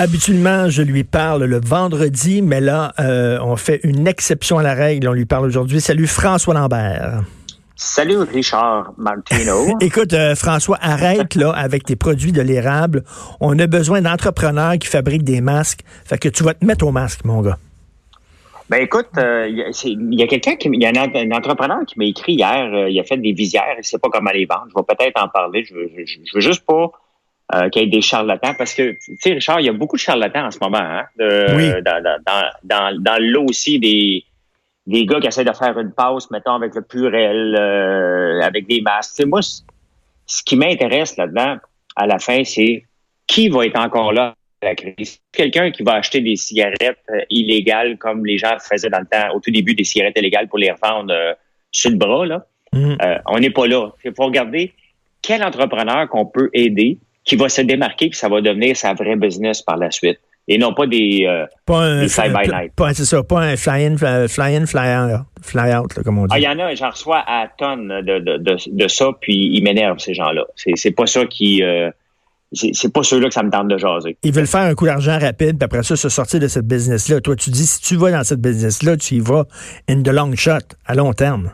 Habituellement, je lui parle le vendredi, mais là, euh, on fait une exception à la règle. On lui parle aujourd'hui. Salut François Lambert. Salut Richard Martino. Écoute, euh, François, arrête là avec tes produits de l'érable. On a besoin d'entrepreneurs qui fabriquent des masques. Fait que tu vas te mettre au masque, mon gars. Ben écoute, euh, il y a, quelqu'un qui, il y a un, entrepreneur qui m'a écrit hier. il a fait des visières. Il sait pas comment les vendre. Je vais peut-être en parler. Je veux, je veux juste pas euh, qu'il y ait des charlatans. Parce que, tu sais, Richard, il y a beaucoup de charlatans en ce moment. Hein, oui. Dans, dans, dans, dans l'eau aussi, des, des gars qui essaient de faire une passe, mettons, avec le purel, euh, avec des masques. Tu sais, moi, ce qui m'intéresse là-dedans, à la fin, c'est qui va être encore là à la crise? Quelqu'un qui va acheter des cigarettes euh, illégales comme les gens faisaient dans le temps, au tout début, des cigarettes illégales pour les revendre euh, sur le bras, là. Mm. on n'est pas là. Il faut regarder quel entrepreneur qu'on peut aider qui va se démarquer, puis ça va devenir sa vraie business par la suite. Et non pas des, euh, pas un, fly-by-night. C'est ça, pas un fly-in, fly-in, fly-out, fly comme on dit. Ah, il y en a, j'en reçois à tonnes de, de, de, de ça, puis ils m'énervent, ces gens-là. C'est pas ça qui... Euh, c'est pas ceux-là que ça me tente de jaser. Ils veulent faire un coup d'argent rapide, puis après ça, se sortir de cette business-là. Toi, tu dis, si tu vas dans cette business-là, tu y vas in the long shot, à long terme.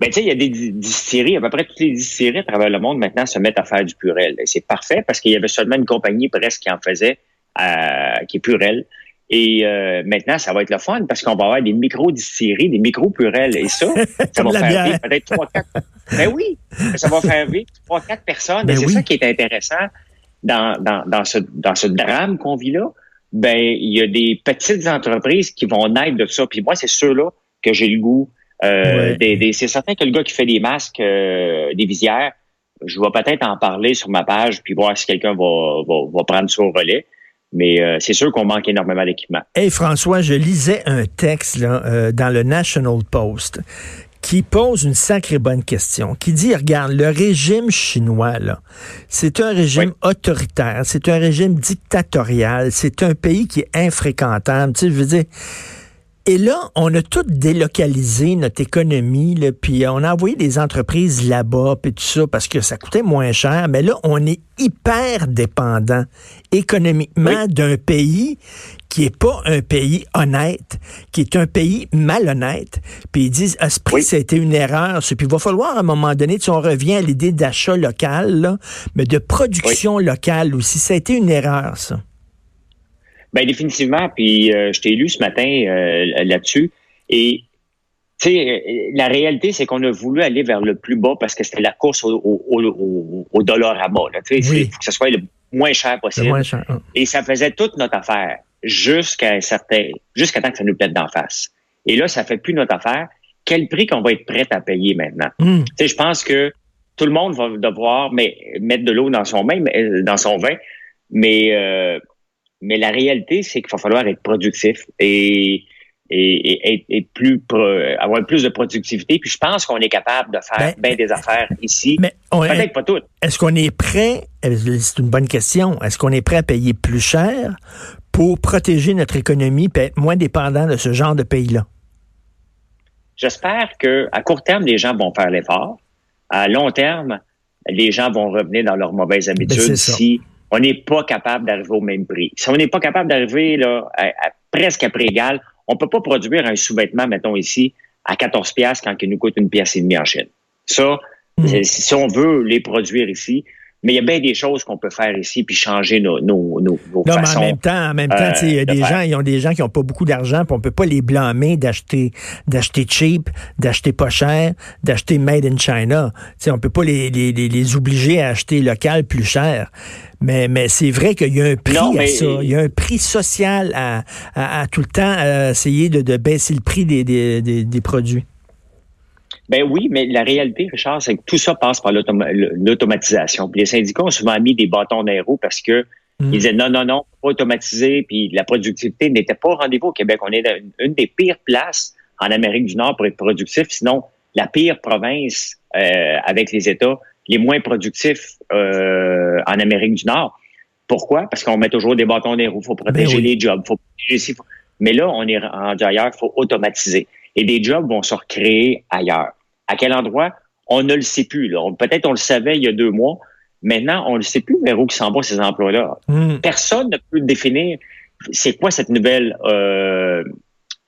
Ben, tu sais, il y a des distilleries, à peu près toutes les distilleries à travers le monde maintenant se mettent à faire du purel. Et c'est parfait parce qu'il y avait seulement une compagnie presque qui en faisait, euh, qui est purel. Et euh, maintenant, ça va être le fun parce qu'on va avoir des micro-distilleries, des micro-purels. Et ça, ça va faire vivre peut-être trois, quatre. Ben oui, ça va faire vivre trois, quatre personnes. Ben et c'est ça qui est intéressant dans, dans, dans, ce, dans ce drame qu'on vit là. Ben, il y a des petites entreprises qui vont naître de ça. Puis moi, c'est ceux-là que j'ai le goût euh, c'est certain que le gars qui fait des masques, euh, des visières, je vais peut-être en parler sur ma page puis voir si quelqu'un va, va, prendre ça au relais. Mais euh, c'est sûr qu'on manque énormément d'équipement. Hey François, je lisais un texte là, dans le National Post qui pose une sacrée bonne question, qui dit, regarde, le régime chinois, là, c'est un régime autoritaire, c'est un régime dictatorial, c'est un pays qui est infréquentable. Tu sais, je veux dire, et là, on a tout délocalisé notre économie, là, puis on a envoyé des entreprises là-bas, puis tout ça, parce que ça coûtait moins cher. Mais là, on est hyper dépendant économiquement d'un pays qui est pas un pays honnête, qui est un pays malhonnête. Puis ils disent, à ce prix, ça a été une erreur. Puis il va falloir à un moment donné, si on revient à l'idée d'achat local, mais de production locale aussi, ça a été une erreur, ça. Ben définitivement. Puis euh, je t'ai lu ce matin euh, là-dessus. Et tu sais, la réalité, c'est qu'on a voulu aller vers le plus bas parce que c'était la course au, au, au, dollar à bas. Tu sais, faut que ce soit le moins cher possible. Moins cher. Hein. Et ça faisait toute notre affaire jusqu'à un certain, jusqu'à temps que ça nous pète d'en face. Et là, ça fait plus notre affaire. Quel prix qu'on va être prêt à payer maintenant? Hmm. Tu sais, je pense que tout le monde va devoir mais, mettre de l'eau dans son vin, dans son vin, mais euh, mais la réalité, c'est qu'il va falloir être productif et, et, et, plus avoir plus de productivité. Puis je pense qu'on est capable de faire ben, bien des affaires ici. Mais Peut-être pas toutes. Est-ce qu'on est prêt? C'est une bonne question. Est-ce qu'on est prêt à payer plus cher pour protéger notre économie et être moins dépendant de ce genre de pays-là? J'espère que à court terme, les gens vont faire l'effort. À long terme, les gens vont revenir dans leurs mauvaises ben, habitudes si on n'est pas capable d'arriver au même prix. Si on n'est pas capable d'arriver là à, presque à prix égal, on peut pas produire un sous-vêtement, mettons ici, à 14 pièces quand il nous coûte une pièce et demie en Chine. Ça, hmm. si on veut les produire ici, mais il y a bien des choses qu'on peut faire ici puis changer nos, nos, nos, non, Mais en même temps, en même temps, il y a euh, des gens, ils ont des gens qui n'ont pas beaucoup d'argent, puis on peut pas les blâmer d'acheter, d'acheter cheap, d'acheter pas cher, d'acheter made in China. sais, on peut pas les, les, les, obliger à acheter local plus cher. Mais, mais c'est vrai qu'il y a un prix à ça. Il y a un prix social à, à, tout le temps à essayer de, de baisser le prix des, des, des, des produits. Ben oui, mais la réalité, Richard, c'est que tout ça passe par l'automatisation. les syndicats ont souvent mis des bâtons dans les roues parce que Ils disaient non, non, non, pas automatisé, puis la productivité n'était pas au rendez-vous au Québec. On est dans une, des pires places en Amérique du Nord pour être productif, sinon la pire province euh, avec les États les moins productifs euh, en Amérique du Nord. Pourquoi? Parce qu'on met toujours des bâtons des roues. Il faut protéger Ben oui. les jobs. Faut protéger, Mais là, on est rendu ailleurs. Il faut automatiser. Et des jobs vont se recréer ailleurs. À quel endroit? On ne le sait plus. Peut-être on le savait il y a deux mois. Maintenant, on ne sait plus vers où s'en vont ces emplois-là. Hum. Personne ne peut définir c'est quoi cette nouvelle euh,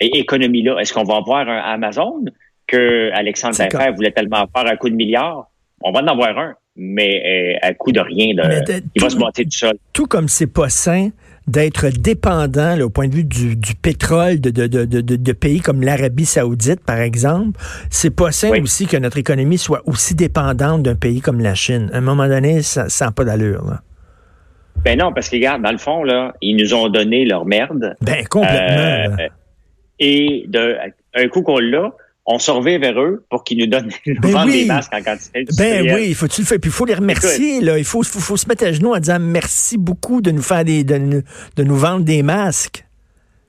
économie-là. Est-ce qu'on va avoir un Amazon que Alexandre Taillefer voulait tellement faire à coup de milliards? On va en avoir un, mais euh, à coup de rien. De- il va se bâtir tout seul. Tout comme c'est pas sain d'être dépendant là, au point de vue du, du pétrole de, de, de, de, de pays comme l'Arabie saoudite, par exemple, c'est pas sain Oui. aussi que notre économie soit aussi dépendante d'un pays comme la Chine. À un moment donné, ça n'a pas d'allure. Ben non, parce que regarde, dans le fond, là, ils nous ont donné leur merde. Ben, complètement. Euh, et de un coup qu'on l'a, on surveille vers eux pour qu'ils nous donnent Ben oui. des masques en quantité. Ben oui, faut tu le faire. Puis il faut les remercier. Là. Il faut, faut, faut se mettre à genoux en disant merci beaucoup de nous faire des, de, de nous vendre des masques.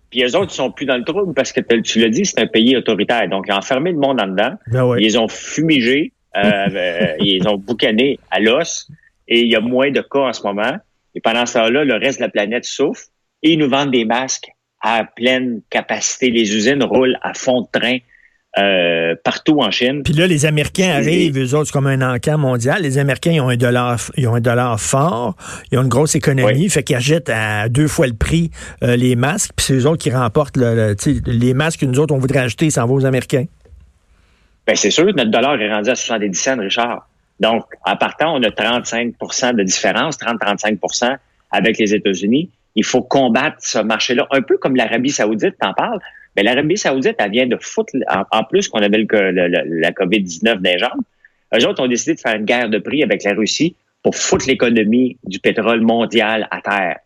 Puis eux autres, ils sont plus dans le trouble parce que tu l'as dit, c'est un pays autoritaire. Donc, ils ont enfermé le monde en dedans. Ben. Ils ont fumigés, euh, euh, ils ont boucanés à l'os. Et il y a moins de cas en ce moment. Et pendant ce temps-là, le reste de la planète souffre. Et ils nous vendent des masques à pleine capacité. Les usines roulent à fond de train euh, partout en Chine. Puis là, les Américains Et- arrivent, eux autres, comme un encamp mondial. Les Américains, ils ont un dollar, ils ont un dollar fort, ils ont une grosse économie, Oui. fait qu'ils achètent à deux fois le prix euh, les masques, puis c'est eux autres qui remportent le, le- les masques que nous autres, on voudrait acheter, ça en va aux Américains. Ben, c'est sûr, notre dollar est rendu à 70 cents, Richard. Donc, en partant, on a 35% de différence, 30-35% avec les États-Unis. Il faut combattre ce marché-là, un peu comme l'Arabie saoudite, t'en parles. Mais l'Arabie saoudite, elle vient de foutre, en, en plus qu'on avait le, le- le- la COVID-19 des jambes, eux autres ont décidé de faire une guerre de prix avec la Russie pour foutre l'économie du pétrole mondial à terre.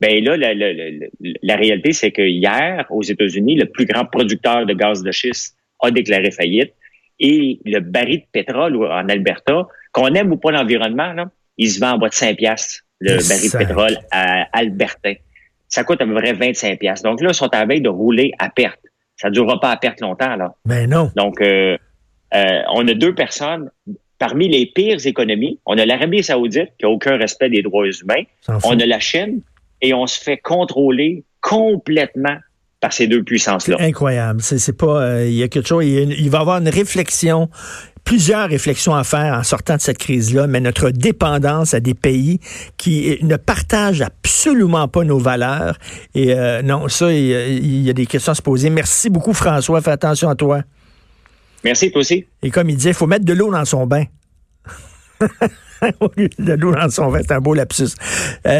Ben là, la, la- la- la réalité, c'est que hier, aux États-Unis, le plus grand producteur de gaz de schiste a déclaré faillite. Et le baril de pétrole en Alberta, qu'on aime ou pas l'environnement, là, il se vend en bas de 5 piastres, le baril de pétrole à Albertain. Ça coûte à peu près 25 piastres. Donc là, ils sont à la veille de rouler à perte. Ça ne durera pas à perte longtemps, là. Ben non. Donc, euh, euh, on a deux personnes parmi les pires économies. On a l'Arabie saoudite qui a aucun respect des droits humains. On a la Chine et on se fait contrôler complètement par ces deux puissances-là. Incroyable. C'est, pas, euh, il y a quelque chose, il va y avoir une réflexion, plusieurs réflexions à faire en sortant de cette crise-là, mais notre dépendance à des pays qui euh, ne partagent absolument pas nos valeurs. Et euh, non, ça, il y, a, des questions à se poser. Merci beaucoup, François. Fais attention à toi. Merci, toi aussi. Et comme il disait, il faut mettre de l'eau dans son bain. De l'eau dans son vin, c'est un beau lapsus. Euh,